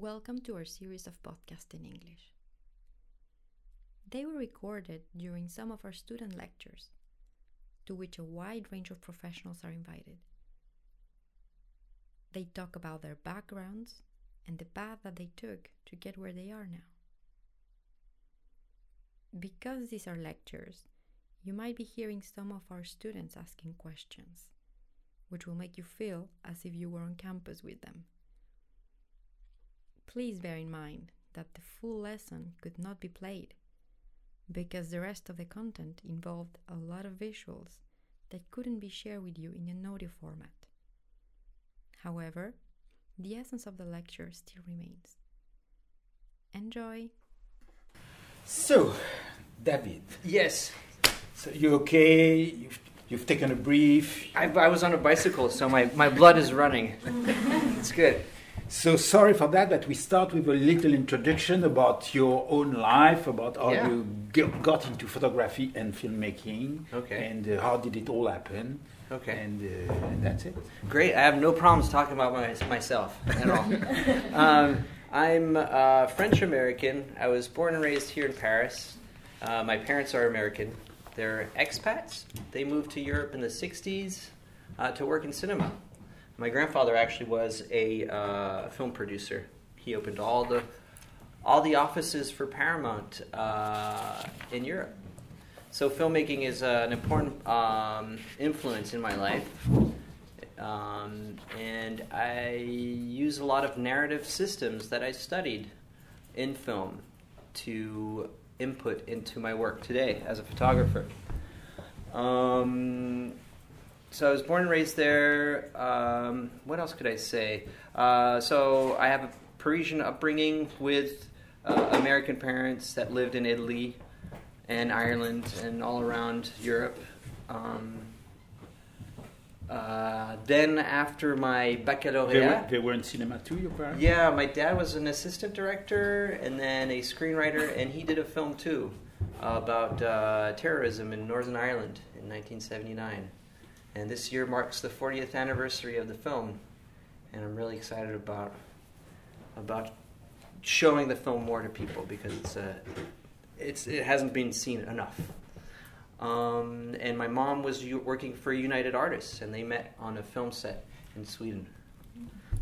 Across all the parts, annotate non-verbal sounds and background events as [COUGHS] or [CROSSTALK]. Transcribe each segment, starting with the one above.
Welcome to our series of podcasts in English. They were recorded during some of our student lectures, to which a wide range of professionals are invited. They talk about their backgrounds and the path that they took to get where they are now. Because these are lectures, you might be hearing some of our students asking questions, which will make you feel as if you were on campus with them. Please bear in mind that the full lesson could not be played because the rest of the content involved a lot of visuals that couldn't be shared with you in an audio format. However, the essence of the lecture still remains. Enjoy! So, David, Yes, so you okay? You've, you've taken a brief. I, I was on a bicycle, so my, my blood is running. [LAUGHS] it's good. So sorry for that, but we start with a little introduction about your own life, about how Yeah. you got into photography and filmmaking, Okay. and uh, how did it all happen, Okay. and, uh, and that's it. Great. I have no problems talking about my, myself at all. [LAUGHS] um, I'm uh, French American. I was born and raised here in Paris. Uh, my parents are American. They're expats. They moved to Europe in the 60s uh, to work in cinema. My grandfather actually was a uh, film producer. He opened all the all the offices for Paramount uh, in Europe. So filmmaking is uh, an important um, influence in my life, um, and I use a lot of narrative systems that I studied in film to input into my work today as a photographer. Um, so I was born and raised there. Um, what else could I say? Uh, so I have a Parisian upbringing with uh, American parents that lived in Italy and Ireland and all around Europe. Um, uh, then after my They were, baccalaureate, they were in cinema too, your parents? yeah, my dad was an assistant director and then a screenwriter, and he did a film too about uh, terrorism in Northern Ireland in 1979. And this year marks the 40th anniversary of the film, and I'm really excited about about showing the film more to people because it's a it's it hasn't been seen enough. Um, and my mom was working for United Artists, and they met on a film set in Sweden.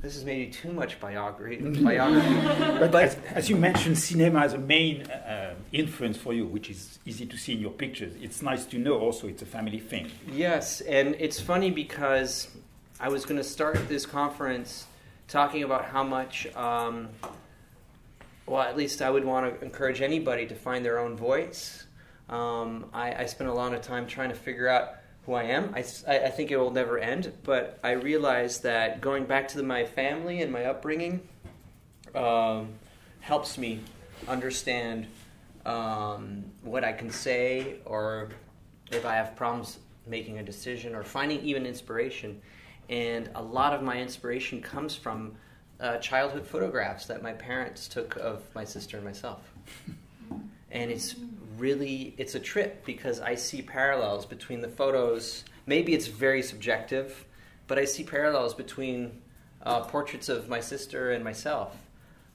This is maybe too much biography. [LAUGHS] biography. But, as, as you mentioned, cinema as a main uh, influence for you, which is easy to see in your pictures. It's nice to know also it's a family thing. Yes, and it's funny because I was going to start this conference talking about how much, um, well, at least I would want to encourage anybody to find their own voice. Um, I, I spent a lot of time trying to figure out who I am. I, I think it will never end, but I realize that going back to the, my family and my upbringing um, helps me understand um, what I can say or if I have problems making a decision or finding even inspiration. And a lot of my inspiration comes from uh, childhood photographs that my parents took of my sister and myself. And it's really it's a trip because I see parallels between the photos. Maybe it's very subjective, but I see parallels between uh, portraits of my sister and myself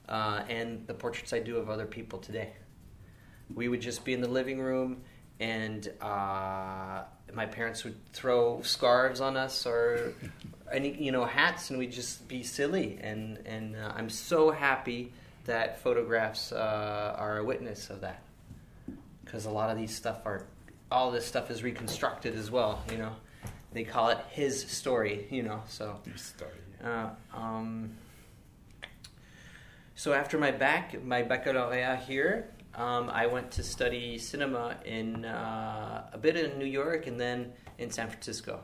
uh, and the portraits I do of other people today. We would just be in the living room and uh, my parents would throw scarves on us or any you know hats and we'd just be silly. And and uh, i'm so happy that photographs uh, are a witness of that because a lot of these stuff are all this stuff is reconstructed as well you know they call it his story you know so Your story. uh, um, so after my bac, my baccalaureate here, um, I went to study cinema in uh, a bit in New York and then in San Francisco.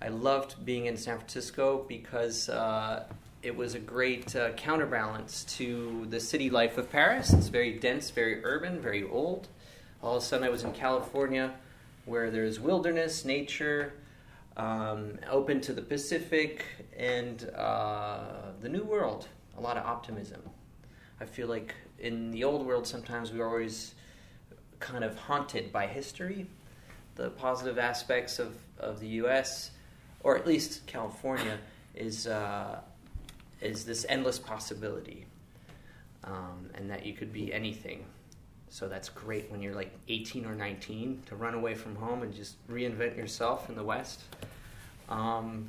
I loved being in San Francisco because uh, it was a great uh, counterbalance to the city life of Paris. It's very dense, very urban, very old. All of a sudden, I was in California, where there's wilderness, nature, um, open to the Pacific, and uh, the new world. A lot of optimism. I feel like in the old world, sometimes we're always kind of haunted by history, the positive aspects of, of the U.S., or at least California, is uh, is this endless possibility, um, and that you could be anything. So that's great when you're like 18 or 19 to run away from home and just reinvent yourself in the West. Um,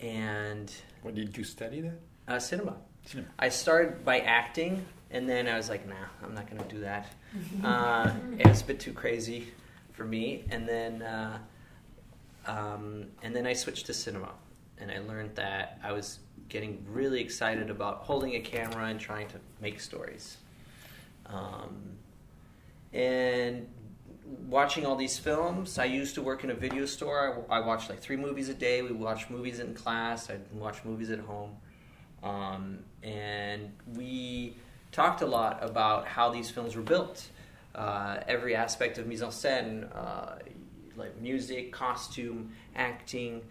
and What did you study there? uh, cinema. Cinema. I started by acting, and then I was like, nah, I'm not going to do that. [LAUGHS] Uh, it was a bit too crazy for me. And then, uh, um, and then I switched to cinema, and I learned that I was getting really excited about holding a camera and trying to make stories. Um, and watching all these films, I used to work in a video store. I, I watched like three movies a day. We watched movies in class. I'd watch movies at home. Um, and we talked a lot about how these films were built. Uh, every aspect of mise en scène, uh, like music, costume, acting,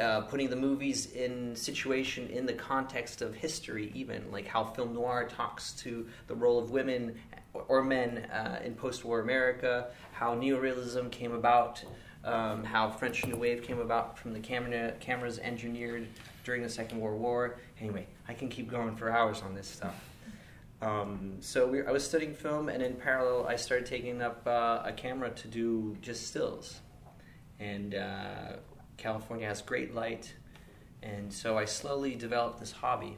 uh, putting the movies in situation in the context of history, even like how film noir talks to the role of women or men uh, in post-war America, how neorealism came about, um, how French New Wave came about from the camera, cameras engineered during the Second World War. Anyway, I can keep going for hours on this stuff. Um, so we, I was studying film, and in parallel, I started taking up uh, a camera to do just stills. And uh, California has great light, and so I slowly developed this hobby.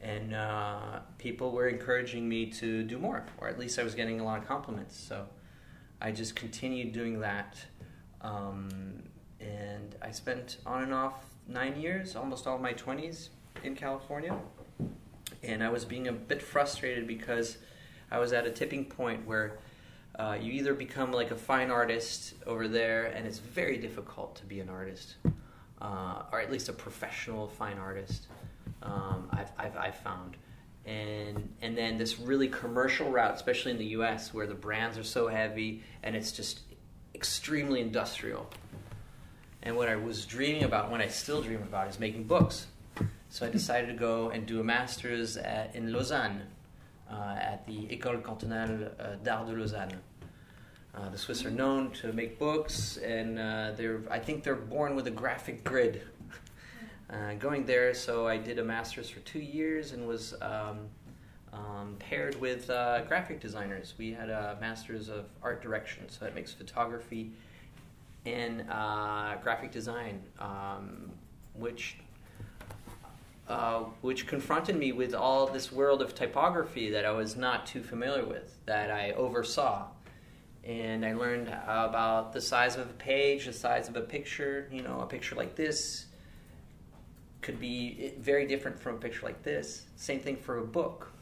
And uh, people were encouraging me to do more, or at least I was getting a lot of compliments. So I just continued doing that. Um, and I spent on and off nine years, almost all my 20s in California. And I was being a bit frustrated because I was at a tipping point where uh, you either become like a fine artist over there, and it's very difficult to be an artist, uh, or at least a professional fine artist. Um, I've, I've, I've found, and and then this really commercial route, especially in the U.S., where the brands are so heavy and it's just extremely industrial. And what I was dreaming about, what I still dream about, is making books. So I decided to go and do a master's at, in Lausanne, at the École Cantonale uh, d'Art de Lausanne. Uh, the Swiss are known to make books, and uh, they're I think they're born with a graphic grid. [LAUGHS] Uh, going there, so I did a master's for two years and was um, um, paired with uh, graphic designers. We had a master's of art direction, so that makes photography and uh, graphic design, um, which uh, which confronted me with all this world of typography that I was not too familiar with, that I oversaw. And I learned about the size of a page, the size of a picture. You know, a picture like this could be very different from a picture like this. Same thing for a book.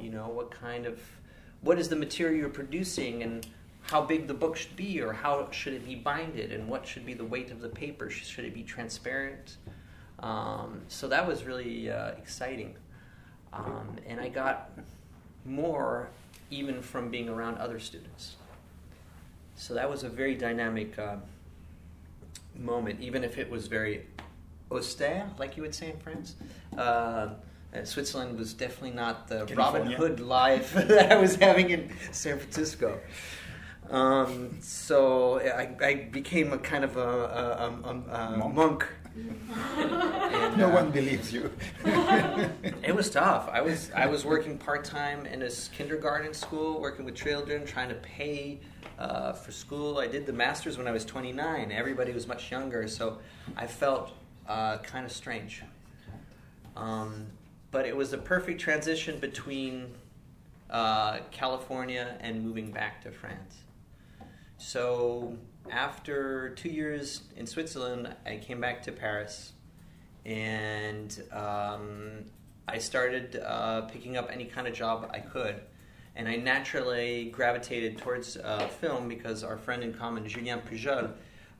You know, what kind of, what is the material you're producing and how big the book should be or how should it be binded and what should be the weight of the paper? Should it be transparent? Um, so that was really uh, exciting. Um, and I got more even from being around other students. So that was a very dynamic uh, moment, even if it was very austere, like you would say in France. Uh, uh, Switzerland was definitely not the Robin Hood life [LAUGHS] that I was having in San Francisco. Um, so I, I became a kind of a, a, a, a Monk. monk. And, No uh, one believes you. [LAUGHS] it was tough. I was I was working part time in a kindergarten school, working with children, trying to pay uh, for school. I did the masters when I was 29. Everybody was much younger, so I felt uh, kind of strange. Um, but it was the perfect transition between uh, California and moving back to France. So after two years in Switzerland, I came back to Paris, and um, I started uh, picking up any kind of job I could. And I naturally gravitated towards uh, film because our friend in common, Julien Pujol,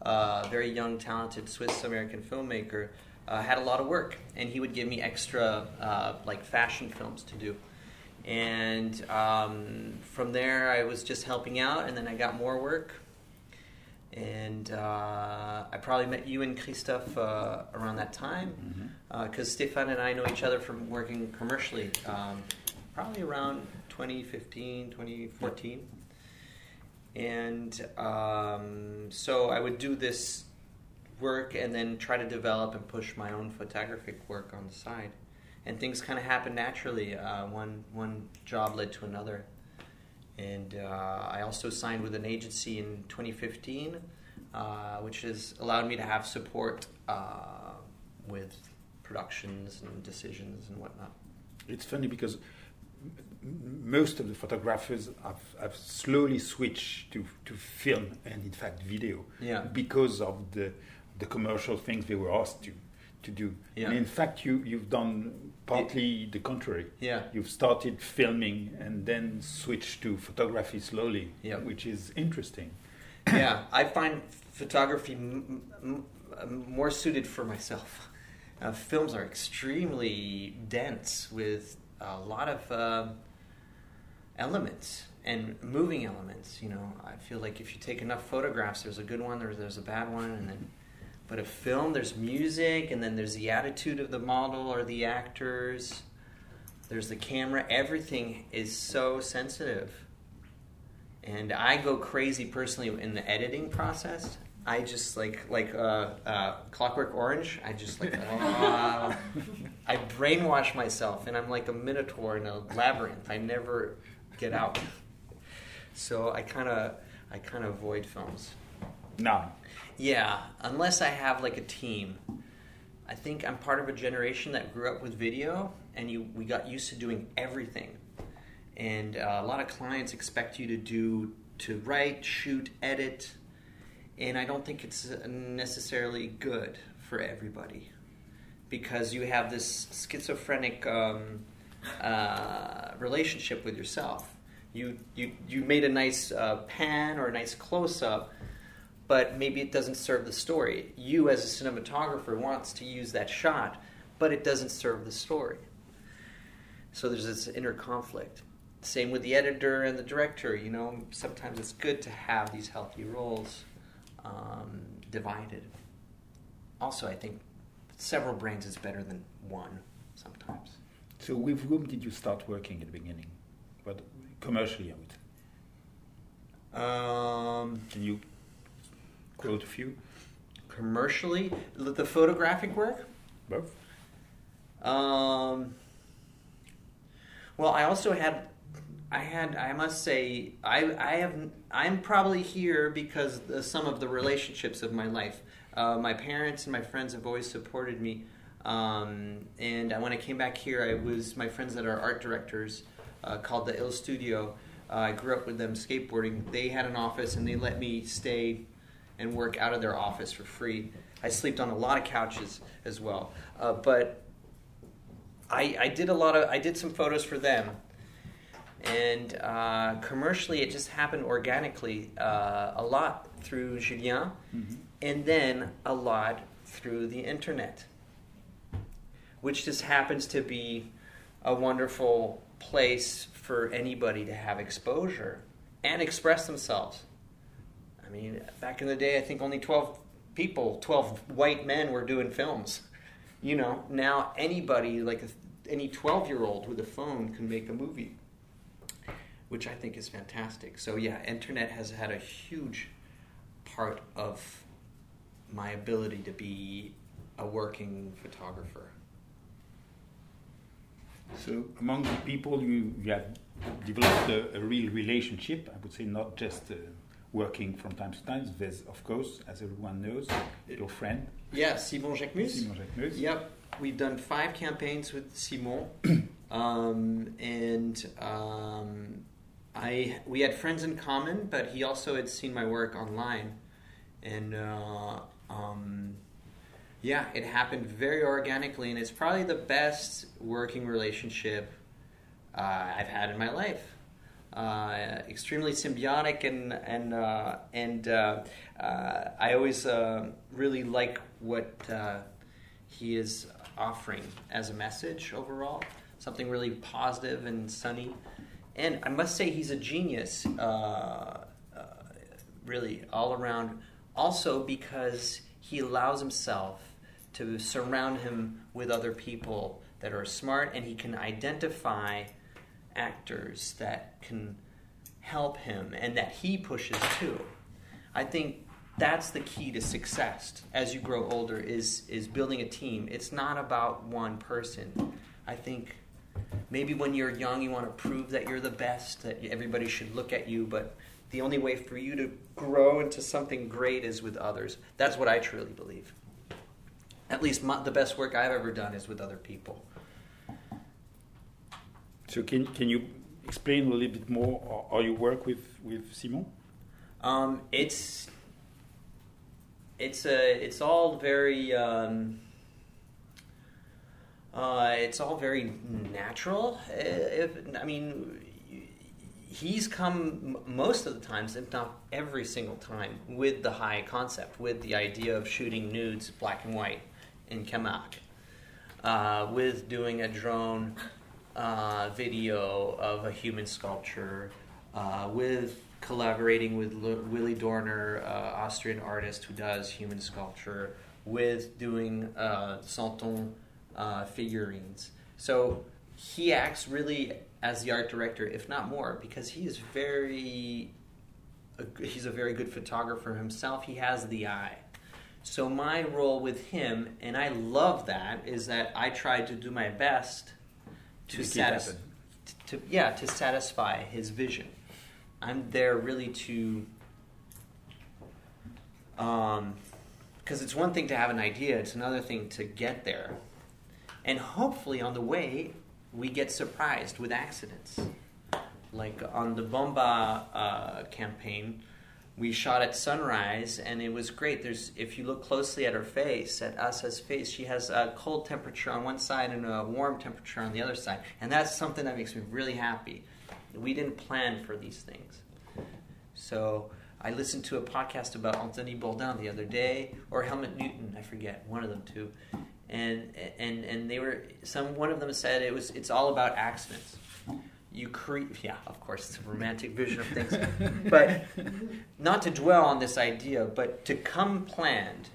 uh, very young, talented Swiss American filmmaker, uh, had a lot of work, and he would give me extra uh, like fashion films to do. And um, from there, I was just helping out, and then I got more work. And uh, I probably met you and Christophe uh, around that time, because Stefan and I know each other from working commercially, um, probably around 2015, 2014. And um, so I would do this work and then try to develop and push my own photographic work on the side. And things kind of happen naturally. Uh, one one job led to another, and uh, I also signed with an agency in 2015, uh, which has allowed me to have support uh, with productions and decisions and whatnot. It's funny because most of the photographers have, have slowly switched to, to film and in fact video Yeah. because of the the commercial things they were asked to to do. Yeah. And in fact, you you've done partly the contrary. Yeah. You've started filming and then switched to photography slowly, Yeah. which is interesting. [COUGHS] yeah, I find photography m- m- m- more suited for myself. Uh, films are extremely dense with a lot of um elements and moving elements. You know, I feel like if you take enough photographs, there's a good one, there's there's a bad one, and then. But a film, there's music, and then there's the attitude of the model or the actors. There's the camera. Everything is so sensitive and I go crazy personally in the editing process. I just like like uh, uh, Clockwork Orange. I just like [LAUGHS] uh, I brainwash myself, and I'm like a minotaur in a labyrinth. I never get out. So I kind of I kind of avoid films. Now, Yeah, unless I have like a team. I think I'm part of a generation that grew up with video, and you we got used to doing everything. And uh, a lot of clients expect you to do to write, shoot, edit, and I don't think it's necessarily good for everybody because you have this schizophrenic um, uh, relationship with yourself. You you you made a nice uh, pan or a nice close up, but maybe it doesn't serve the story. You, as a cinematographer, wants to use that shot, but it doesn't serve the story. So there's this inner conflict. Same with the editor and the director. You know, sometimes it's good to have these healthy roles um, divided. Also, I think several brains is better than one sometimes. so with whom did you start working at the beginning? But commercially, I would. Um, Can you quote a few? commercially, the the photographic work. Both. Um, well, I also had, I had, I must say, I, I have, I'm probably here because the, some of the relationships of my life. Uh, my parents and my friends have always supported me, um, and when I came back here, I was my friends that are art directors, uh, called the Ill Studio. Uh, I grew up with them skateboarding. They had an office, and they let me stay and work out of their office for free. I slept on a lot of couches as well, uh, but I, I did a lot of I did some photos for them, and uh, commercially it just happened organically uh, a lot through Julien, and then a lot through the internet, which just happens to be a wonderful place for anybody to have exposure and express themselves. I mean, back in the day, I think only 12 people, 12 white men were doing films. You know, now anybody, like any 12 year old with a phone, can make a movie, which I think is fantastic. So, yeah, internet has had a huge part of my ability to be a working photographer. So among the people you, you have developed a, a real relationship, I would say not just uh, working from time to time. There's, of course, as everyone knows, your friend, Yeah, Simon Jacquemus. Simon Jacquemus. Yep, we've done five campaigns with Simon, [CLEARS THROAT] um, and um, I we had friends in common, but he also had seen my work online, and uh, um, yeah, it happened very organically, and it's probably the best working relationship uh, I've had in my life. Uh, extremely symbiotic and and uh, and uh, uh, I always uh, really like what uh, he is offering as a message overall. Something really positive and sunny. And I must say, he's a genius, really, all around. Also, because he allows himself to surround him with other people that are smart and he can identify actors that can help him and that he pushes too. I think that's the key to success as you grow older is is building a team. It's not about one person. I think maybe when you're young you want to prove that you're the best, that everybody should look at you, but the only way for you to grow into something great is with others. That's what I truly believe. At least my, the best work I've ever done is with other people. So can can you explain a little bit more how you work with with Simon? Um, it's it's a it's all very um, uh, it's all very natural. If I mean, he's come most of the times, if not every single time, with the high concept, with the idea of shooting nudes, black and white, in Camargue, uh, with doing a drone uh, video of a human sculpture, uh, with collaborating with L- Willi Dorner, uh, Austrian artist who does human sculpture, with doing uh, Santon uh, figurines. So he acts really as the art director, if not more, because he is very. He's a very good photographer himself. He has the eye. So my role with him, and I love that, is that I try to do my best to satisfy, to yeah, to satisfy his vision. I'm there really to, um, because it's one thing to have an idea; it's another thing to get there, and hopefully on the way we get surprised with accidents. Like on the Bomba uh, campaign, we shot at sunrise and it was great. There's if you look closely at her face at asa's face she has a cold temperature on one side and a warm temperature on the other side. And that's something that makes me really happy. We didn't plan for these things. So i listened to a podcast about anthony bourdain the other day or helmut newton i forget one of them too and and and they were some one of them said it was it's all about accidents you create yeah of course it's a romantic vision of things. But not to dwell on this idea but to come planned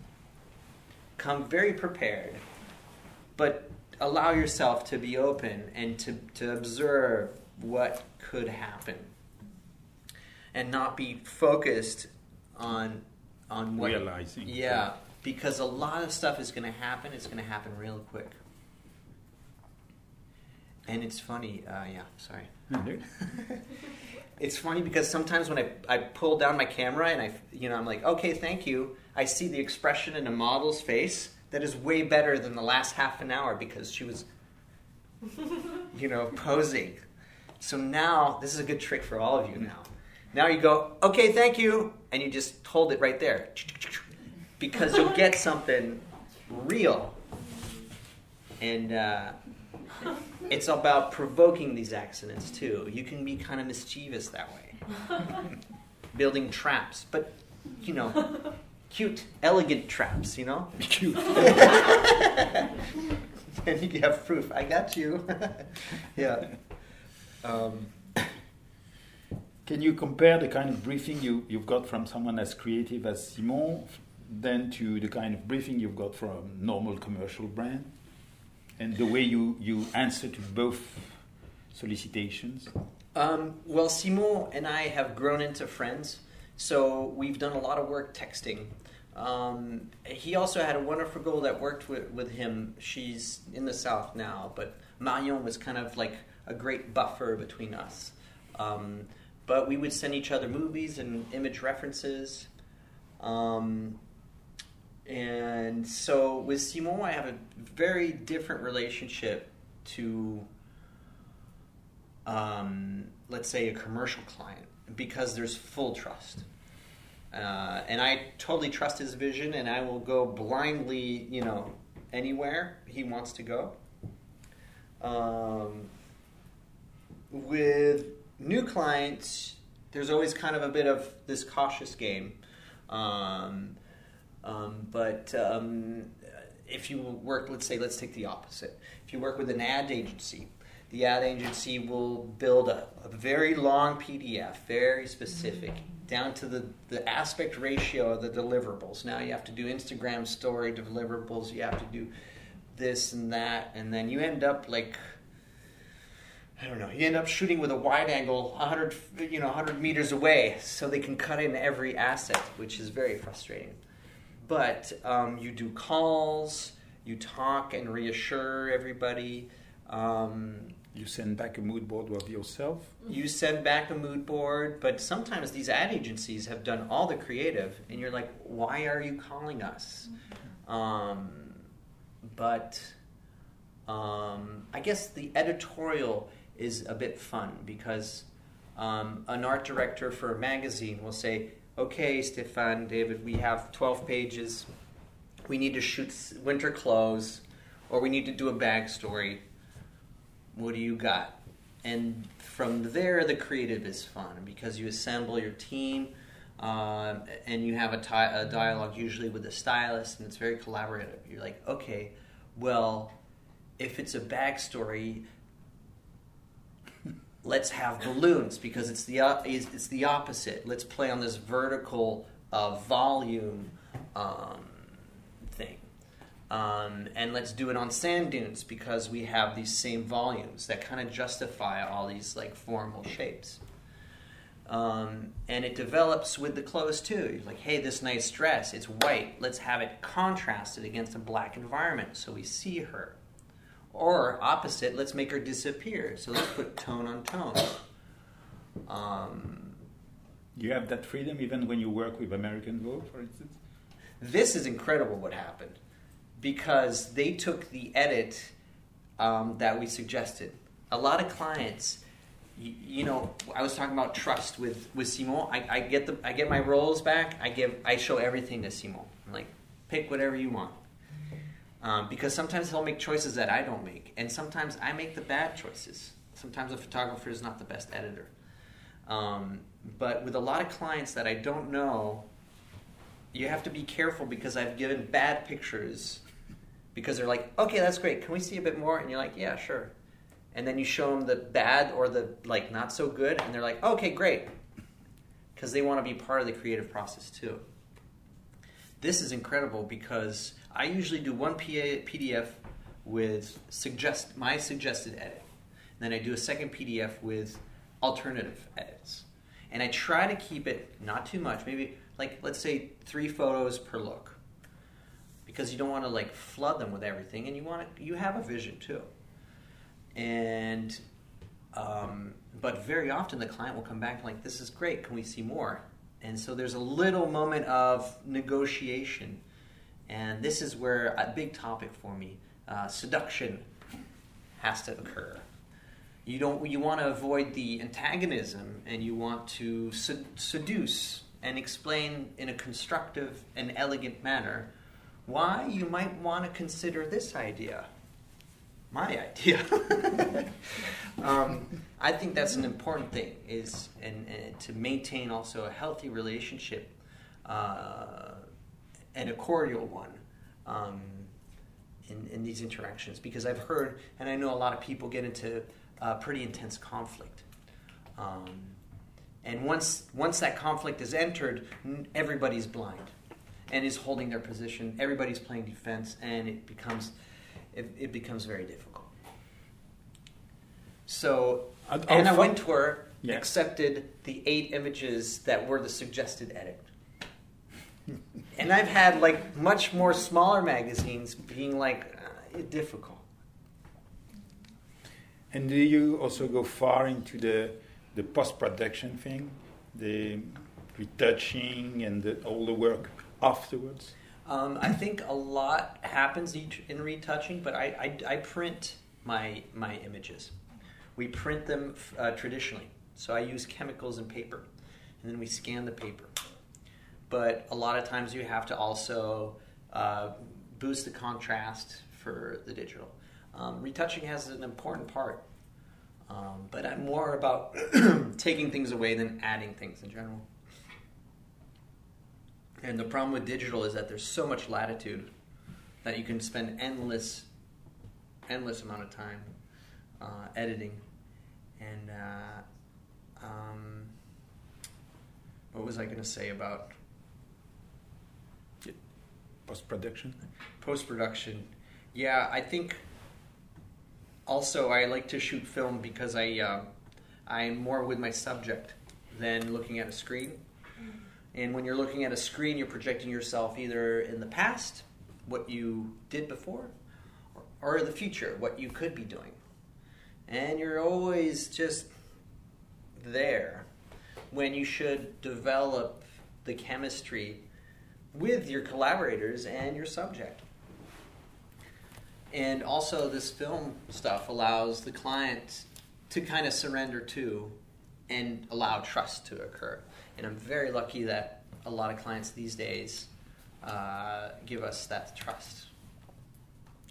come very prepared but allow yourself to be open and to, to observe what could happen. And not be focused on on what realizing. yeah because a lot of stuff is going to happen it's going to happen real quick and it's funny, uh, yeah, sorry. [LAUGHS] it's funny because sometimes when I, I pull down my camera and I, you know, I'm like, okay, thank you. I see the expression in a model's face that is way better than the last half an hour because she was, [LAUGHS] you know, posing. So now, this is a good trick for all of you now. Now you go, okay, thank you, and you just hold it right there. Because you'll get [LAUGHS] something real. And, uh, it's about provoking these accidents too. You can be kind of mischievous that way, [LAUGHS] building traps, but you know, cute, elegant traps. You know, [LAUGHS] cute. [LAUGHS] and you have proof. I got you. yeah. Um, [COUGHS] can you compare the kind of briefing you, you've got from someone as creative as Simon, then to the kind of briefing you've got from normal commercial brand? And the way you, you answer to both solicitations? Um, well, Simon and I have grown into friends, so we've done a lot of work texting. Um, he also had a wonderful girl that worked with, with him. She's in the South now, but Marion was kind of like a great buffer between us. Um, but we would send each other movies and image references. Um, and so with Simon, I have a very different relationship to, um, let's say, a commercial client because there's full trust. Uh, and I totally trust his vision, and I will go blindly, you know, anywhere he wants to go. Um, with new clients, there's always kind of a bit of this cautious game. Um, um, but um, if you work, let's say, let's take the opposite. If you work with an ad agency, the ad agency will build a, a very long PDF, very specific, down to the, the aspect ratio of the deliverables. Now you have to do Instagram story deliverables, you have to do this and that, and then you end up like I don't know. You end up shooting with a wide angle, 100 you know 100 meters away, so they can cut in every asset, which is very frustrating. But um, you do calls, you talk and reassure everybody. Um, You send back a mood board of yourself. you send back a mood board, but sometimes these ad agencies have done all the creative, and you're like, why are you calling us? Um, but um, I guess the editorial is a bit fun because um, an art director for a magazine will say, okay, Stefan, David, we have 12 pages. We need to shoot winter clothes, or we need to do a bag story. What do you got? and from there the creative is fun because you assemble your team um, and you have a, ti- a dialogue usually with the stylist and it's very collaborative you're like okay well if it's a backstory let's have balloons because it's the it's the opposite let's play on this vertical uh, volume um, thing um, and let's do it on sand dunes because we have these same volumes that kind of justify all these like formal shapes. Um, and it develops with the clothes too. You're like, hey, this nice dress, it's white. Let's have it contrasted against a black environment so we see her. Or opposite, let's make her disappear. So let's put tone on tone. Um, You have that freedom even when you work with American Vogue, for instance. this is incredible what happened because they took the edit um, that we suggested. A lot of clients, you, you know, I was talking about trust with with Simon. I, I get the I get my roles back. I give I show everything to Simon. I'm like, pick whatever you want. Um, because sometimes he'll make choices that I don't make, and sometimes I make the bad choices. Sometimes a photographer is not the best editor. Um, but with a lot of clients that I don't know, you have to be careful because I've given bad pictures because they're like, okay, that's great. Can we see a bit more? And you're like, yeah, sure. And then you show them the bad or the like not so good, and they're like, okay, great, because they want to be part of the creative process too. This is incredible because I usually do one PDF with suggest my suggested edit, and then I do a second PDF with alternative edits, and I try to keep it not too much, maybe like let's say three photos per look. Because you don't want to like flood them with everything and you want to you have a vision too. And um, but very often the client will come back like this is great can we see more? And so there's a little moment of negotiation and this is where a big topic for me uh, seduction has to occur. You don't you want to avoid the antagonism and you want to sed- seduce and explain in a constructive and elegant manner why you might want to consider this idea. My idea. [LAUGHS] Um, i think that's an important thing is and, and to maintain also a healthy relationship uh, and a cordial one um, in, in these interactions because i've heard and i know a lot of people get into uh, pretty intense conflict um, and once once that conflict is entered everybody's blind and is holding their position. Everybody's playing defense, and it becomes it, it becomes very difficult. So Anna I'll fo- Wintour Yeah. accepted the eight images that were the suggested edit. And I've had like much more smaller magazines being like uh, difficult. And do you also go far into the the post production thing, the retouching and the, all the work afterwards? Um, I think a lot happens each in retouching, but I, I, I print my my images. We print them uh, traditionally, so I use chemicals and paper, and then we scan the paper. But a lot of times you have to also uh, boost the contrast for the digital. Um, retouching has an important part, um, but I'm more about [CLEARS THROAT] taking things away than adding things in general. And the problem with digital is that there's so much latitude that you can spend endless, endless amount of time uh, editing. And uh, um, what was I going to say about Post production? post production? Yeah, I think also, I like to shoot film because I uh, I'm more with my subject than looking at a screen. And when you're looking at a screen, you're projecting yourself either in the past, what you did before, or, or the future, what you could be doing. And you're always just there when you should develop the chemistry with your collaborators and your subject. And also, this film stuff allows the client to kind of surrender to and allow trust to occur. And I'm very lucky that a lot of clients these days uh, give us that trust.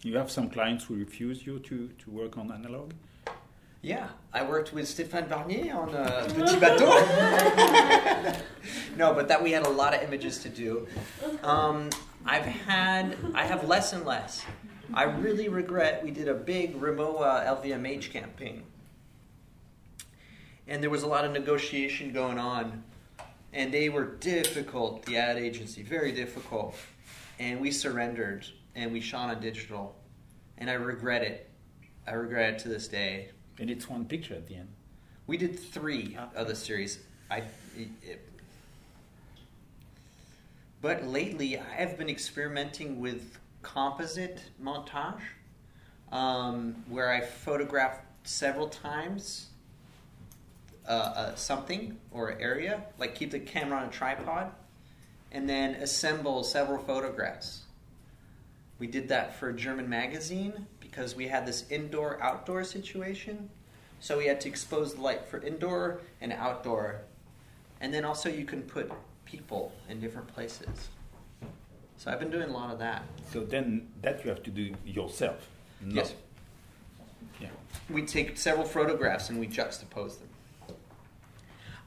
You have some clients who refuse you to, to work on analog? Yeah, I worked with Stéphane Barnier on uh, [LAUGHS] Petit Bateau. [LAUGHS] no, but that we had a lot of images to do. Um, I've had, I have less and less. I really regret we did a big Rimowa LVMH campaign. And there was a lot of negotiation going on. And they were difficult, the ad agency, very difficult. And we surrendered and we shot on digital. And I regret it. I regret it to this day. And it's one picture at the end. We did three Ah. of the series. I, it, but lately, I've been experimenting with composite montage, um, where I photograph several times uh, uh, something or area, like keep the camera on a tripod, and then assemble several photographs. We did that for a German magazine because we had this indoor outdoor situation. So we had to expose the light for indoor and outdoor. And then also you can put people in different places. So I've been doing a lot of that. So then that you have to do yourself. not- Yes. Yeah. We take several photographs and we juxtapose them.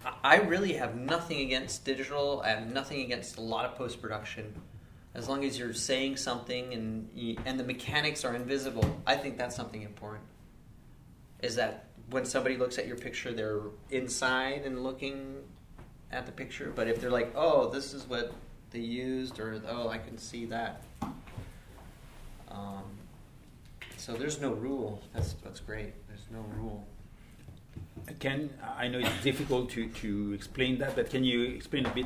I- I really have nothing against digital. I have nothing against a lot of post production. As long as you're saying something and you, and the mechanics are invisible, I think that's something important. Is that when somebody looks at your picture, they're inside and looking at the picture. But if they're like, "Oh, this is what they used," or "Oh, I can see that," um, so there's no rule. That's that's great. There's no rule. Can I know it's difficult to, to explain that, but can you explain a bit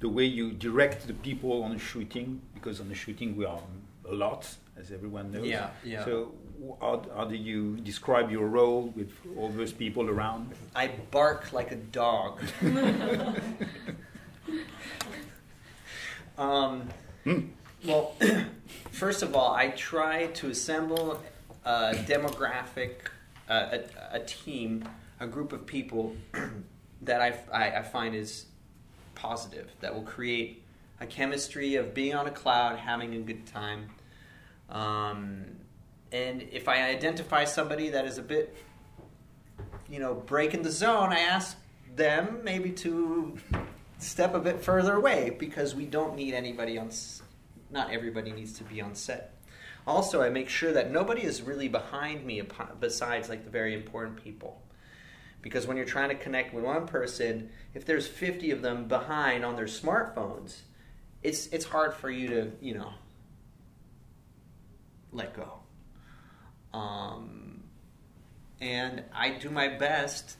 the way you direct the people on the shooting? Because on the shooting we are a lot, as everyone knows. Yeah, yeah. So how, how do you describe your role with all those people around? I bark like a dog. [LAUGHS] um, well, [CLEARS THROAT] first of all, I try to assemble a demographic, uh, a, a team, a group of people [CLEARS THROAT] that I, I, I find is positive, that will create a chemistry of being on a cloud, having a good time. Um, and if I identify somebody that is a bit you know, breaking the zone, I ask them maybe to step a bit further away because we don't need anybody on. Not everybody needs to be on set. Also, I make sure that nobody is really behind me besides like the very important people. Because when you're trying to connect with one person, if there's 50 of them behind on their smartphones, it's it's hard for you to, you know, let go. Um, and I do my best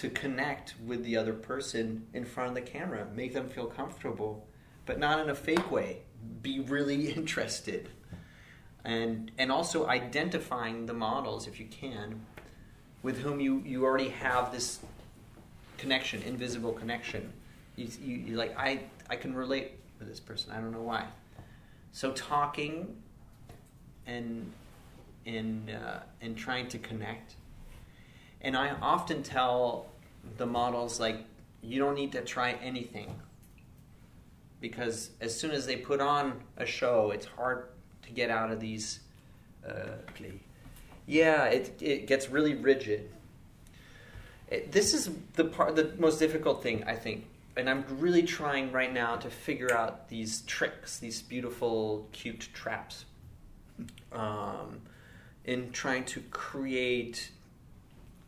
to connect with the other person in front of the camera, make them feel comfortable, but not in a fake way. Be really [LAUGHS] interested, and and also identifying the models if you can, with whom you you already have this connection, invisible connection. You you you like I I can relate with this person. I don't know why. So talking and in uh, in trying to connect. And I often tell the models like you don't need to try anything because as soon as they put on a show, it's hard to get out of these. Uh. Yeah, it it gets really rigid. It, this is the part, the most difficult thing I think, and I'm really trying right now to figure out these tricks, these beautiful, cute traps, um, in trying to create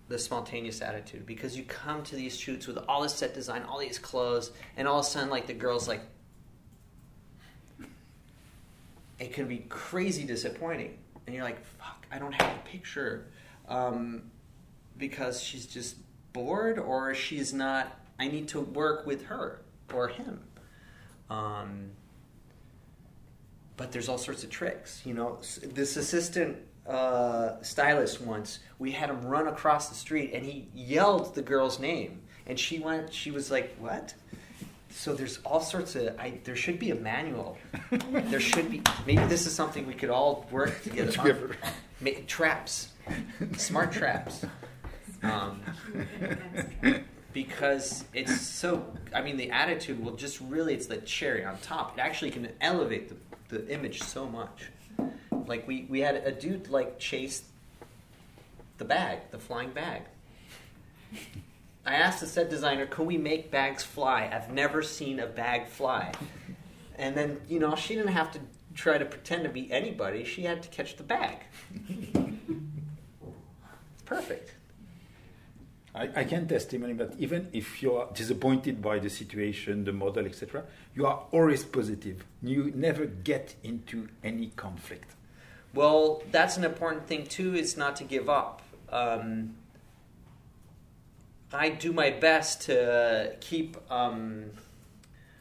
the spontaneous attitude. Because you come to these shoots with all this set design, all these clothes, and all of a sudden, like the girl's like, it can be crazy disappointing and you're like, fuck, I don't have a picture um, because she's just bored or she's not. I need to work with her or him. Um, but there's all sorts of tricks. You know, this assistant uh, stylist once, we had him run across the street and he yelled the girl's name, and she went. She was like, "What?" So there's all sorts of. I, there should be a manual. [LAUGHS] there should be. Maybe this is something we could all work together. Ma- traps, smart traps. Um, because it's so. I mean, the attitude will just really. It's the cherry on top. It actually can elevate the, the image so much. Like we we had a dude like chase the bag, the flying bag. I asked the set designer, "Can we make bags fly?" I've never seen a bag fly. And then you know she didn't have to try to pretend to be anybody. She had to catch the bag. [LAUGHS] Perfect. I, I can testimony that even if you are disappointed by the situation, the model, etc., you are always positive. You never get into any conflict. Well, that's an important thing too. Is not to give up. Um, I do my best to keep um,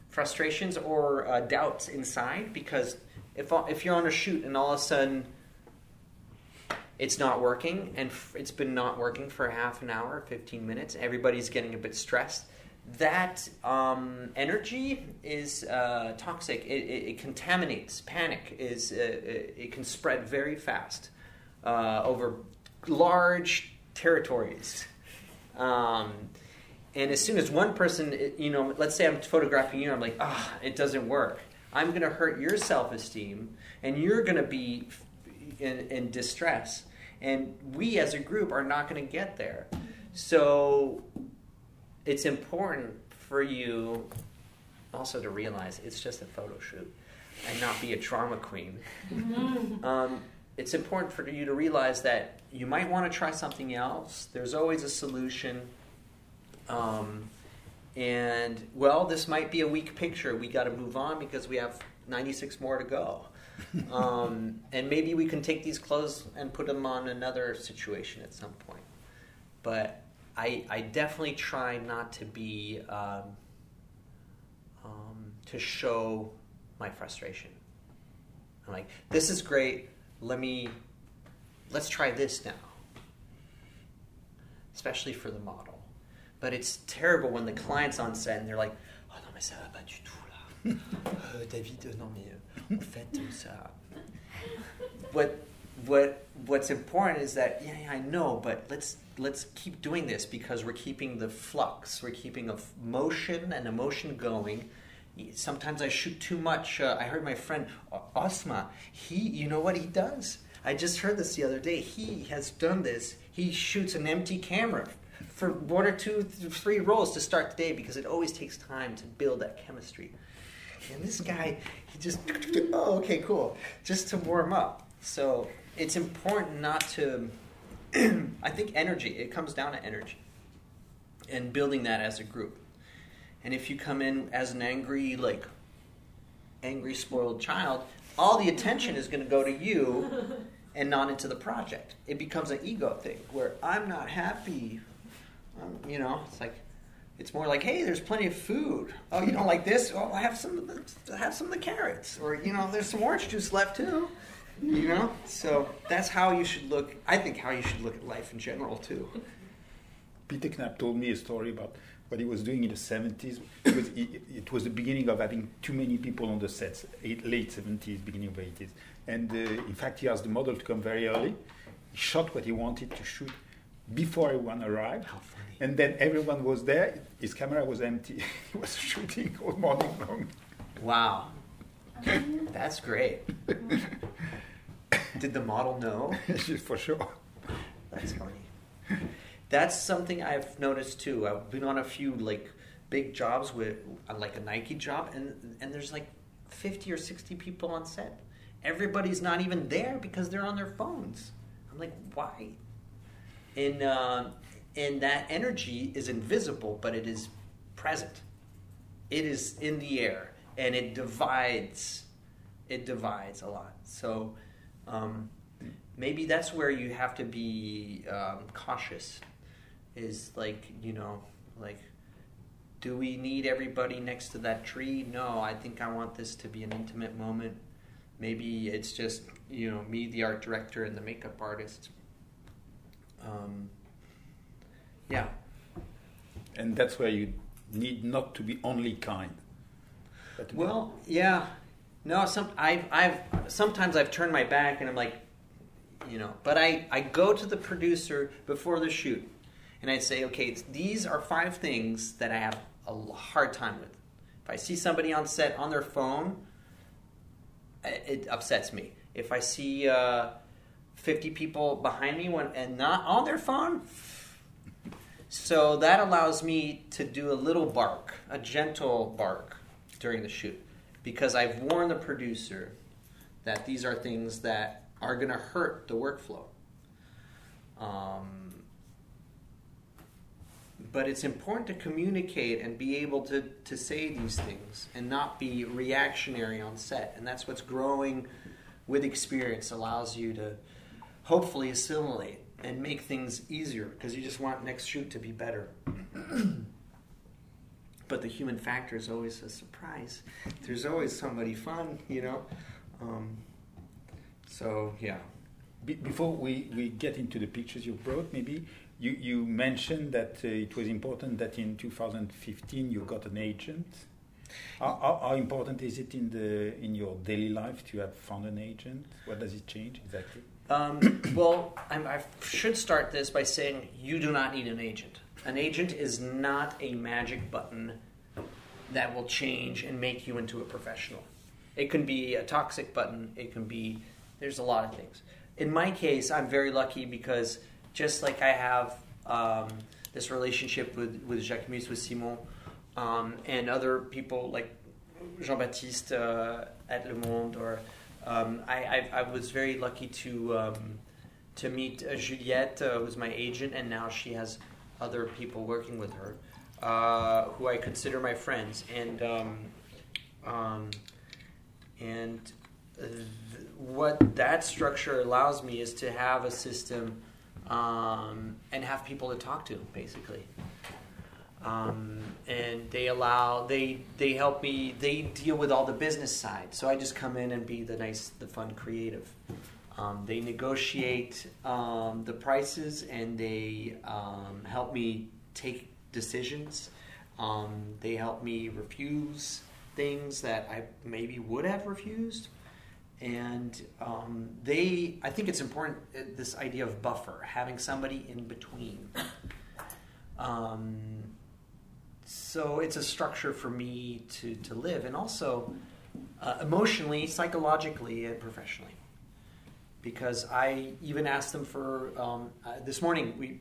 frustrations or uh, doubts inside because if if you're on a shoot and all of a sudden it's not working and it's been not working for half an hour, 15 minutes, everybody's getting a bit stressed. That um, energy is uh, toxic. It, it, it contaminates. Panic is uh, it it can spread very fast uh, over large territories. Um, and as soon as one person, you know, let's say I'm photographing you, I'm like, ah, it doesn't work. I'm going to hurt your self esteem, and you're going to be in, in distress. And we as a group are not going to get there. So it's important for you also to realize it's just a photo shoot and not be a trauma queen. [LAUGHS] um, it's important for you to realize that you might want to try something else. There's always a solution. Um, and well, this might be a weak picture. We got to move on because we have 96 more to go. [LAUGHS] um, and maybe we can take these clothes and put them on another situation at some point. But I, I definitely try not to be um, um, to show my frustration. I'm like, this is great. Let me let's try this now. Especially for the model. But it's terrible when the client's on set and they're like, oh non mais ça va pas du tout là. [LAUGHS] Euh, David, euh, non mais euh, en fait euh, ça. What what what's important is that yeah, yeah I know, but let's let's keep doing this because we're keeping the flux, we're keeping a motion and emotion going. Sometimes I shoot too much. Uh, I heard my friend Osma. He, you know what he does? I just heard this the other day. He has done this. He shoots an empty camera for one or two, th- three rolls to start the day because it always takes time to build that chemistry. And this guy, he just, oh, okay, cool, just to warm up. So it's important not to, [CLEARS THROAT] I think energy, it comes down to energy and building that as a group. And if you come in as an angry, like, angry, spoiled child, all the attention is going to go to you [LAUGHS] and not into the project. It becomes an ego thing where I'm not happy. Um, you know, it's like, it's more like, hey, there's plenty of food. Oh, you don't like this? Oh, I have some. Of the, have some of the carrots, or you know, there's some orange juice left too. You know, so that's how you should look. I think how you should look at life in general too. Peter Knapp told me a story about what he was doing in the 70s. It was, it, it was the beginning of having too many people on the sets, eight, late 70s, beginning of 80s. And uh, in fact, he asked the model to come very early. He shot what he wanted to shoot before everyone arrived. How funny. And then everyone was there. His camera was empty. [LAUGHS] he was shooting all morning long. Wow, that's great. Did the model know? [LAUGHS] For sure. That's funny. That's something I've noticed too. I've been on a few like big jobs with uh, like a Nike job, and and there's like fifty or sixty people on set. Everybody's not even there because they're on their phones. I'm like, why? And uh, and that energy is invisible, but it is present. It is in the air, and it divides. It divides a lot. So. Um, maybe that's where you have to be um, cautious. Is like you know, like, do we need everybody next to that tree? No, I think I want this to be an intimate moment. Maybe it's just you know me, the art director, and the makeup artist. Um, yeah, And that's where you need not to be only kind. But to be- Well, yeah. No, some I've I've sometimes I've turned my back and I'm like, you know, but I I go to the producer before the shoot, and I say, okay, these are five things that I have a hard time with. If I see somebody on set on their phone, it upsets me. If I see uh, fifty people behind me when and not on their phone. So that allows me to do a little bark, a gentle bark during the shoot because I've warned the producer that these are things that are going to hurt the workflow. Um, but it's important to communicate and be able to, to say these things and not be reactionary on set. And that's what's growing with experience allows you to hopefully assimilate and make things easier because you just want next shoot to be better. [CLEARS THROAT] but the human factor is always a surprise. There's always somebody fun, you know. Um, so yeah. Be- before we, we get into the pictures you brought, maybe you, you mentioned that uh, it was important that in 2015 you got an agent. How, how, how important is it in the in your daily life to have found an agent? What does it change exactly? Um, [COUGHS] well, I'm, I should start this by saying you do not need an agent. An agent is not a magic button that will change and make you into a professional. It can be a toxic button. It can be, there's a lot of things. In my case, I'm very lucky because just like I have um, this relationship with, with Jacques Mus, with Simon, um, and other people like Jean Baptiste uh, at Le Monde, or um, I, I, I was very lucky to um, to meet uh, Juliette, uh, who's my agent, and now she has other people working with her uh, who I consider my friends, and um, um, and th- what that structure allows me is to have a system um, and have people to talk to, basically. Um, and they allow they they help me they deal with all the business side. So i just come in and be the nice the fun creative. Um, they negotiate um, the prices and they um, help me take decisions. Um, they help me refuse things that i maybe would have refused. And um, they i think it's important uh, this idea of buffer having somebody in between. Um, so it's a structure for me to, to live and also uh, emotionally psychologically and professionally. Because i even asked them for um, uh, this morning we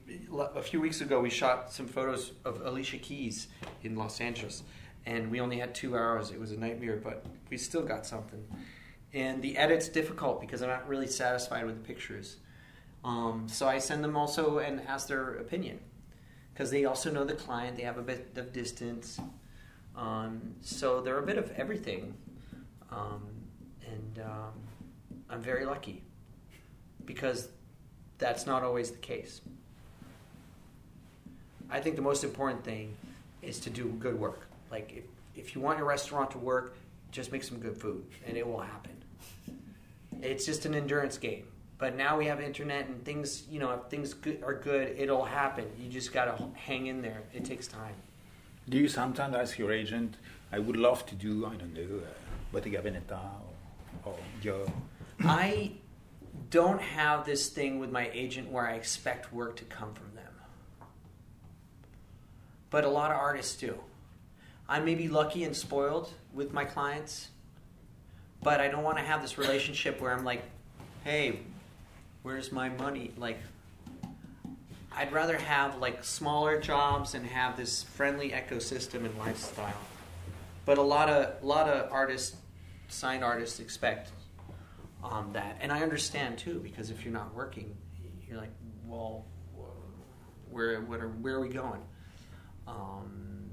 a few weeks ago we shot some photos of alicia keys in los angeles. And we only had two hours. It was a nightmare but we still got something. And the edit's difficult because i'm not really satisfied with the pictures. Um, so i send them also and ask their opinion because they also know the client. They have a bit of distance, um, so they're a bit of everything. Um, and um, I'm very lucky because that's not always the case. I think the most important thing is to do good work. Like if, if you want your restaurant to work, just make some good food, and it will happen. It's just an endurance game. But now we have internet and things, you know, if things are good, it'll happen. You just got to hang in there. It takes time. Do you sometimes ask your agent, I would love to do, I don't know, uh, Bottega Veneta or, or? I don't have this thing with my agent where I expect work to come from them. But a lot of artists do. I may be lucky and spoiled with my clients, but I don't want to have this relationship where I'm like, hey, where's my money? Like, I'd rather have like smaller jobs and have this friendly ecosystem and lifestyle. But a lot of a lot of artists, signed artists, expect um, that, and I understand too because if you're not working, you're like, well, where what are where are we going? Um,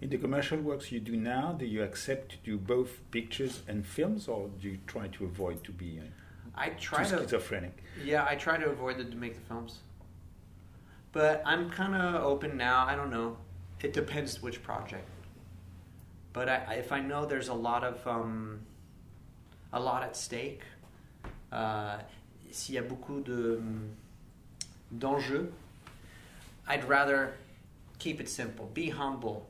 In the commercial works you do now, do you accept to do both pictures and films, or do you try to avoid to be? I try too to. schizophrenic. Yeah, I try to avoid the, to make the films. But I'm kind of open now. I don't know. It depends which project. But I, if I know there's a lot of um, a lot at stake, uh, s'il y a beaucoup de d'enjeux, I'd rather keep it simple, be humble,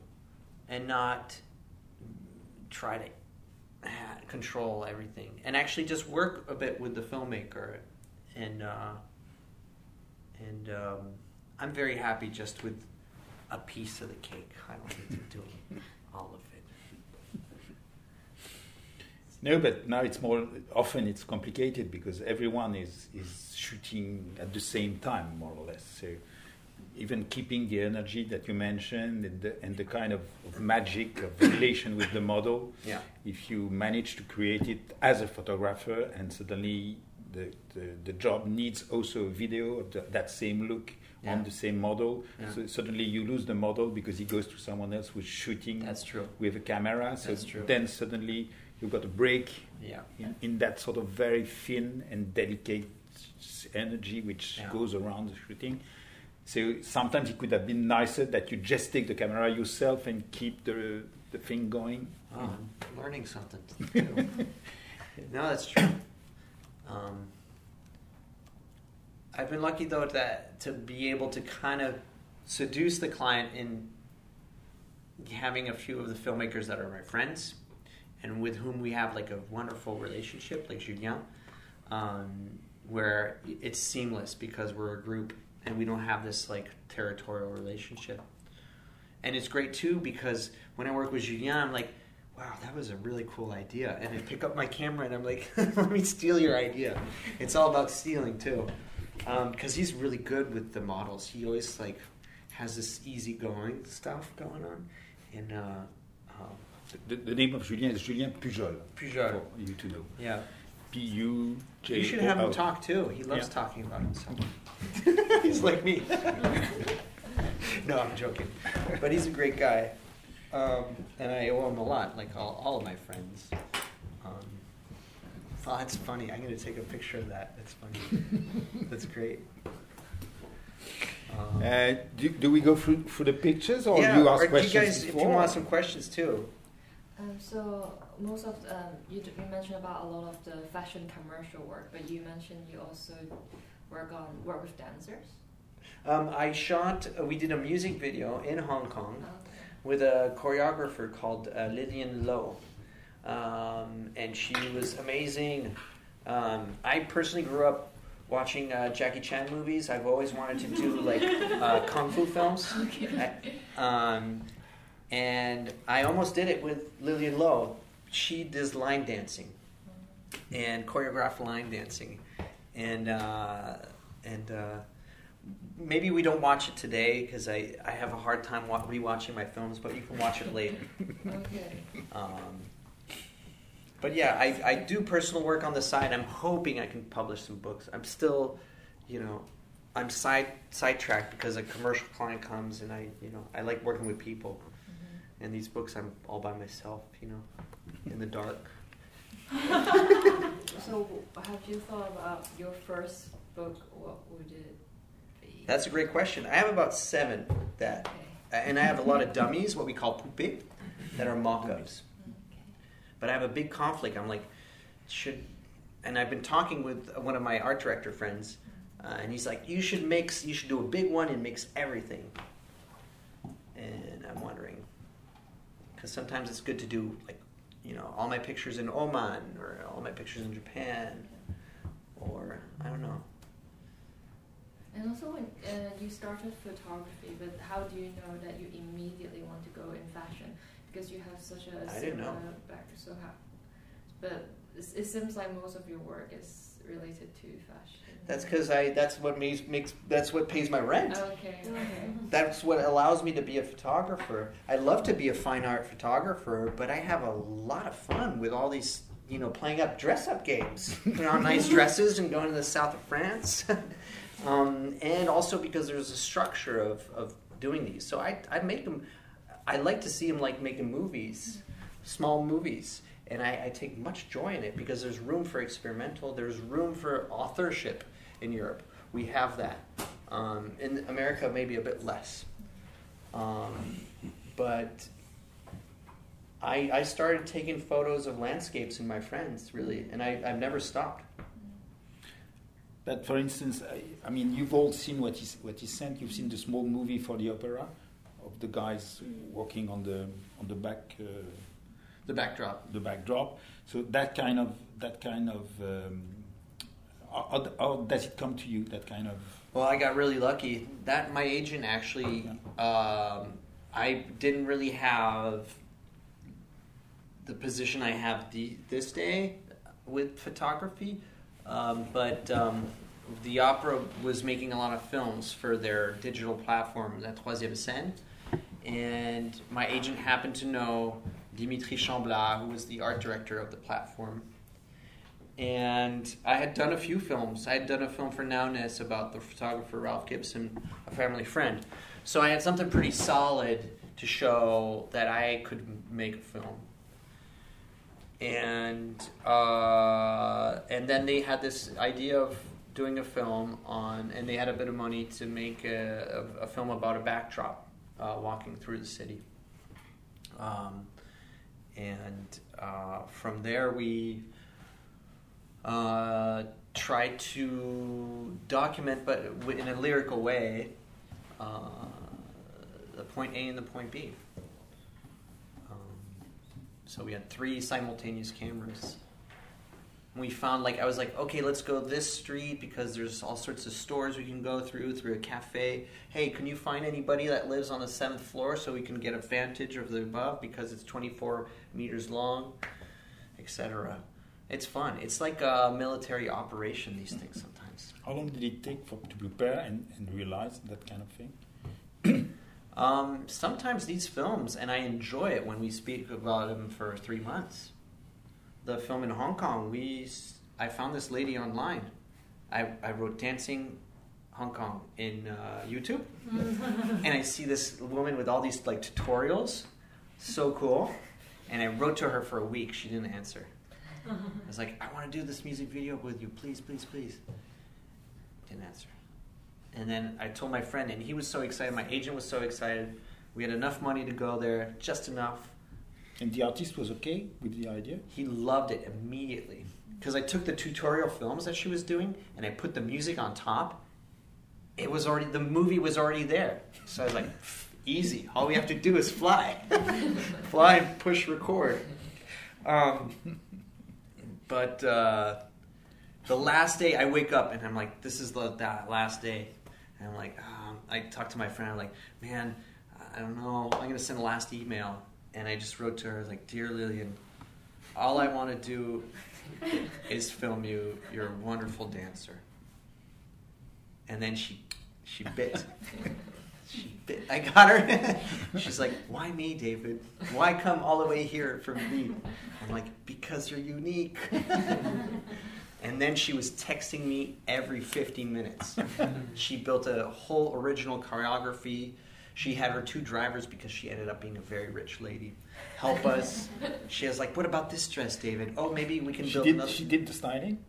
and not try to control everything, and actually just work a bit with the filmmaker, and uh, and um, I'm very happy just with a piece of the cake. I don't need to do [LAUGHS] all of it. No, but now it's more often it's complicated because everyone is is shooting at the same time, more or less. So even keeping the energy that you mentioned and the, and the kind of, of magic of relation with the model, Yeah. if you manage to create it as a photographer and suddenly the, the, the job needs also a video of the, that same look Yeah. on the same model, Yeah. so suddenly you lose the model because he goes to someone else who's shooting That's true. with a camera. So That's true. then suddenly you've got a break Yeah. in, in that sort of very thin and delicate energy which goes around the shooting. So sometimes it could have been nicer that you just take the camera yourself and keep the the thing going. Oh, I'm learning something. Too. [LAUGHS] no, that's true. Um, I've been lucky though that to be able to kind of seduce the client in having a few of the filmmakers that are my friends and with whom we have like a wonderful relationship, like Julien, um, where it's seamless because we're a group and we don't have this like territorial relationship. And it's great too because when I work with Julien, I'm like, wow, that was a really cool idea. And I pick up my camera and I'm like, [LAUGHS] let me steal your idea. It's all about stealing too. Because he's really good with the models. He always like has this easygoing stuff going on. And uh, um, The, the name of Julien is Julien Pujol. Pujol. For you to know. yeah, P U J. you should have him talk too. He loves Yeah. talking about himself. [LAUGHS] he's like me. [LAUGHS] no, I'm joking. But he's a great guy. Um, and I owe him a lot, like all, all of my friends. Um, oh, that's funny. I'm going to take a picture of that. That's funny. [LAUGHS] that's great. Um, Uh, do, do we go through, through the pictures or you ask or do you questions guys, if before? you want some questions too. Um, so most of um, you, d- you mentioned about a lot of the fashion commercial work, but you mentioned you also work on work with dancers. Um, I shot, uh, we did a music video in Hong Kong. Okay. with a choreographer called uh, Lillian Lowe. Um, and she was amazing. Um, I personally grew up watching uh, Jackie Chan movies. I've always wanted to do like uh, kung fu films. [LAUGHS] I- um, and I almost did it with Lillian Lowe. She does line dancing and choreographed line dancing. And, uh, and uh, maybe we don't watch it today because I, I have a hard time wa- rewatching my films, but you can watch it later. [LAUGHS] Okay. Um, but yeah, I, I do personal work on the side. I'm hoping I can publish some books. I'm still, you know, I'm side sidetracked because a commercial client comes and I, you know, I like working with people. And these books, I'm all by myself, you know, in the dark. [LAUGHS] So have you thought about your first book? What would it be? That's a great question. I have about seven that, Okay. and I have a lot of dummies, what we call poupées, that are mock-ups. Okay. But I have a big conflict. I'm like, should, and I've been talking with one of my art director friends, uh, and he's like, you should mix, you should do a big one and mix everything. And I'm wondering, because sometimes it's good to do like, you know, all my pictures in Oman or all my pictures in Japan, or I don't know. And also, when uh, you started photography, but how do you know that you immediately want to go in fashion? Because you have such a I didn't know. So how? But it, it seems like most of your work is related to fashion. That's because I. That's what makes makes. That's what pays my rent. Okay. Okay. That's what allows me to be a photographer. I love to be a fine art photographer, but I have a lot of fun with all these, you know, playing up dress up games, [LAUGHS] putting on nice dresses and going to the south of France. [LAUGHS] um, and also because there's a structure of, of doing these. So I, I make them, I like to see them like making movies, small movies. and I, I take much joy in it because there's room for experimental. There's room for authorship in Europe. We have that. Um, in America, maybe a bit less. Um, but I, I started taking photos of landscapes in my friends, really, and I, I've never stopped. But for instance, I, I mean, you've all seen what he, what he sent. You've seen the small movie for the opera of the guys walking on the on the back uh, The backdrop. the backdrop. So that kind of that kind of um, how, how does it come to you? That kind of Well, I got really lucky. That my agent actually, um, I didn't really have the position I have the, this day with photography, um, but um, the opera was making a lot of films for their digital platform, La Troisième Scène, and my agent happened to know Dimitri Chamblas, who was the art director of the platform. And I had done a few films. I had done a film for Nowness about the photographer Ralph Gibson, a family friend. So I had something pretty solid to show that I could make a film. And uh, and then they had this idea of doing a film on, and they had a bit of money to make a, a, a film about a backdrop uh, walking through the city. Um, and uh, from there we uh, try to document, but in a lyrical way, uh, the point A and the point B. Um, so we had three simultaneous cameras. We found like I was like, okay, let's go this street because there's all sorts of stores we can go through through a cafe. Hey, can you find anybody that lives on the seventh floor so we can get a vantage of the above because it's 24 meters long, etc. It's fun. It's like a military operation. These things sometimes. how long did it take for to prepare and, and realize that kind of thing? [CLEARS THROAT] Um, sometimes these films, and I enjoy it when we speak about them for three months. The film in Hong Kong, we s- I found this lady online. I, I wrote dancing Hong Kong in uh, YouTube, [LAUGHS] and I see this woman with all these like tutorials, so cool. And I wrote to her for a week. She didn't answer. I was like, I want to do this music video with you, please, please, please. Didn't answer. And then I told my friend, and he was so excited. My agent was so excited. We had enough money to go there, just enough. And the artist was okay with the idea. He loved it immediately because I took the tutorial films that she was doing and I put the music on top. It was already the movie was already there, so I was like, easy. All we have to do is fly, [LAUGHS] fly and push record. Um, but uh, the last day, I wake up and I'm like, this is the that last day, and I'm like, um, I talk to my friend. I'm like, man, I don't know. I'm gonna send the last email, and I just wrote to her like, dear Lillian, all I want to do [LAUGHS] is film you. You're a wonderful dancer. And then she she bit. [LAUGHS] She bit. I got her. [LAUGHS] She's like, why me, David? Why come all the way here from me? I'm like, because you're unique. [LAUGHS] And then she was texting me every 15 minutes. she built a whole original choreography. She had her two drivers because she ended up being a very rich lady. Help us. She was like, "What about this dress, David? Oh, maybe we can She build did, another." she did the styling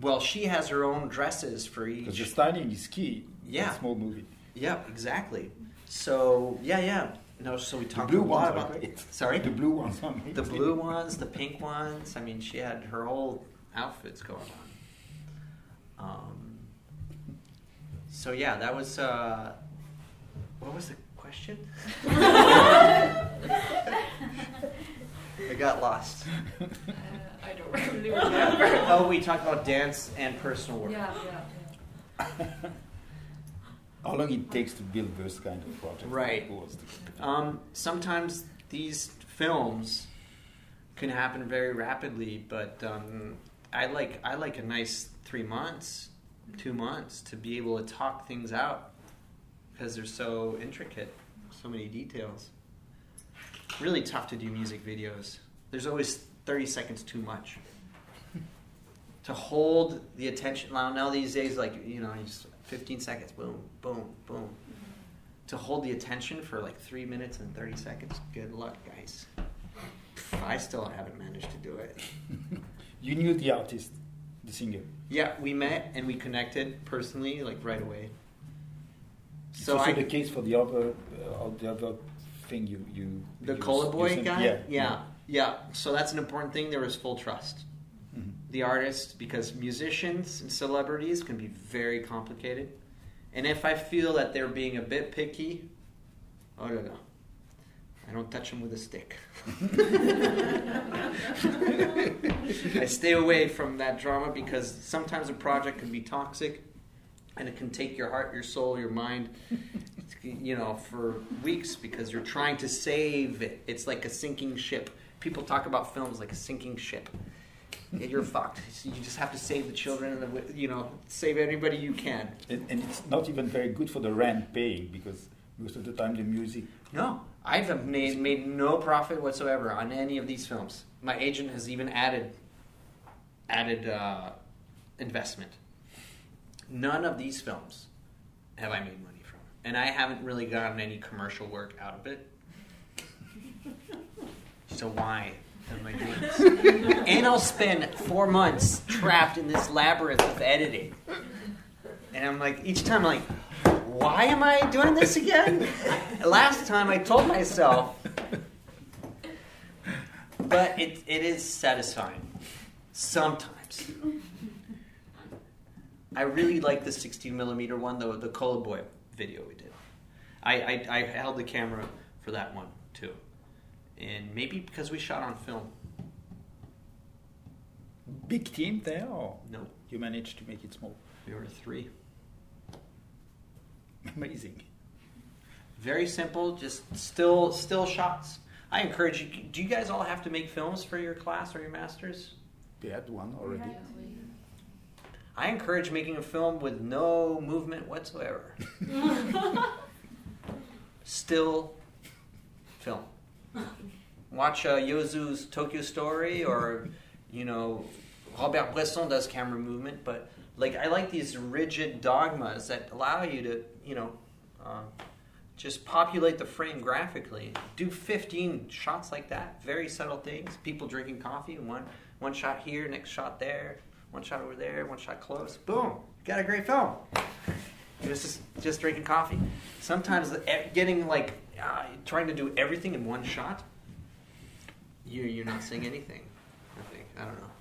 Well, she has her own dresses for each. because the each. styling is key. in Yeah. a small movie. Yeah, exactly. So yeah, yeah. No, so we talked blue a lot about great. [LAUGHS] Sorry, The blue ones the blue ones, the pink ones. I mean, she had her whole outfits going on. Um, so yeah, that was. Uh, what was the question? [LAUGHS] I got lost. [LAUGHS] Uh, I don't really remember. Oh, we talked about dance and personal work. yeah, yeah, How long it takes to build this kind of project? Right. Who was the- Um, sometimes these films can happen very rapidly, but um, I like I like a nice three months, two months to be able to talk things out because they're so intricate, so many details. Really tough to do music videos. There's always thirty seconds too much. [LAUGHS] To hold the attention now, now these days, like you know, you just 15 seconds, boom, boom, boom to hold the attention for like three minutes and 30 seconds, good luck, guys. I still haven't managed to do it. [LAUGHS] You knew the artist, the singer. Yeah, we met and we connected personally, like right away. It's So also I, the case for the other, uh, the other thing you you. the you- Cola Boy guy, Yeah. yeah, yeah. So that's an important thing. There was full trust. The artist because musicians and celebrities can be very complicated. And if I feel that they're being a bit picky, oh no, no. I don't touch them with a stick. [LAUGHS] I stay away from that drama because sometimes a project can be toxic and it can take your heart, your soul, your mind, you know, for weeks because you're trying to save it. It's like a sinking ship. People talk about films like a sinking ship. You're fucked. You just have to save the children and the, you know save anybody you can. And, and it's not even very good for the rent paying because most of the time the music. No, I've made made no profit whatsoever on any of these films. My agent has even added added uh, investment. None of these films have I made money from, and I haven't really gotten any commercial work out of it. So why Oh this? and I'll spend four months trapped in this labyrinth of editing. And I'm like, each time I'm like, why am I doing this again? Last time I told myself, but it, it is satisfying sometimes. I really like the 16 millimeter one, though the Cola Boy video we did. I, I, I held the camera for that one and maybe because we shot on film. Big team there, or No, you managed to make it small? we were three. Amazing. Very simple, just still still shots. I encourage you. Do you guys all have to make films for your class or your masters? We had one already. I encourage making a film with no movement whatsoever. [LAUGHS] Still film. [LAUGHS] Watch uh, Ozu's Tokyo Story or, you know, Robert Bresson does camera movement, but like I like these rigid dogmas that allow you to, you know, um, just populate the frame graphically. Do 15 shots like that, very subtle things. People drinking coffee, one one shot here, next shot there, one shot over there, one shot close. Boom, got a great film. Just just drinking coffee. Sometimes eh, getting like uh, trying to do everything in one shot, you you're not seeing anything. I think I don't know.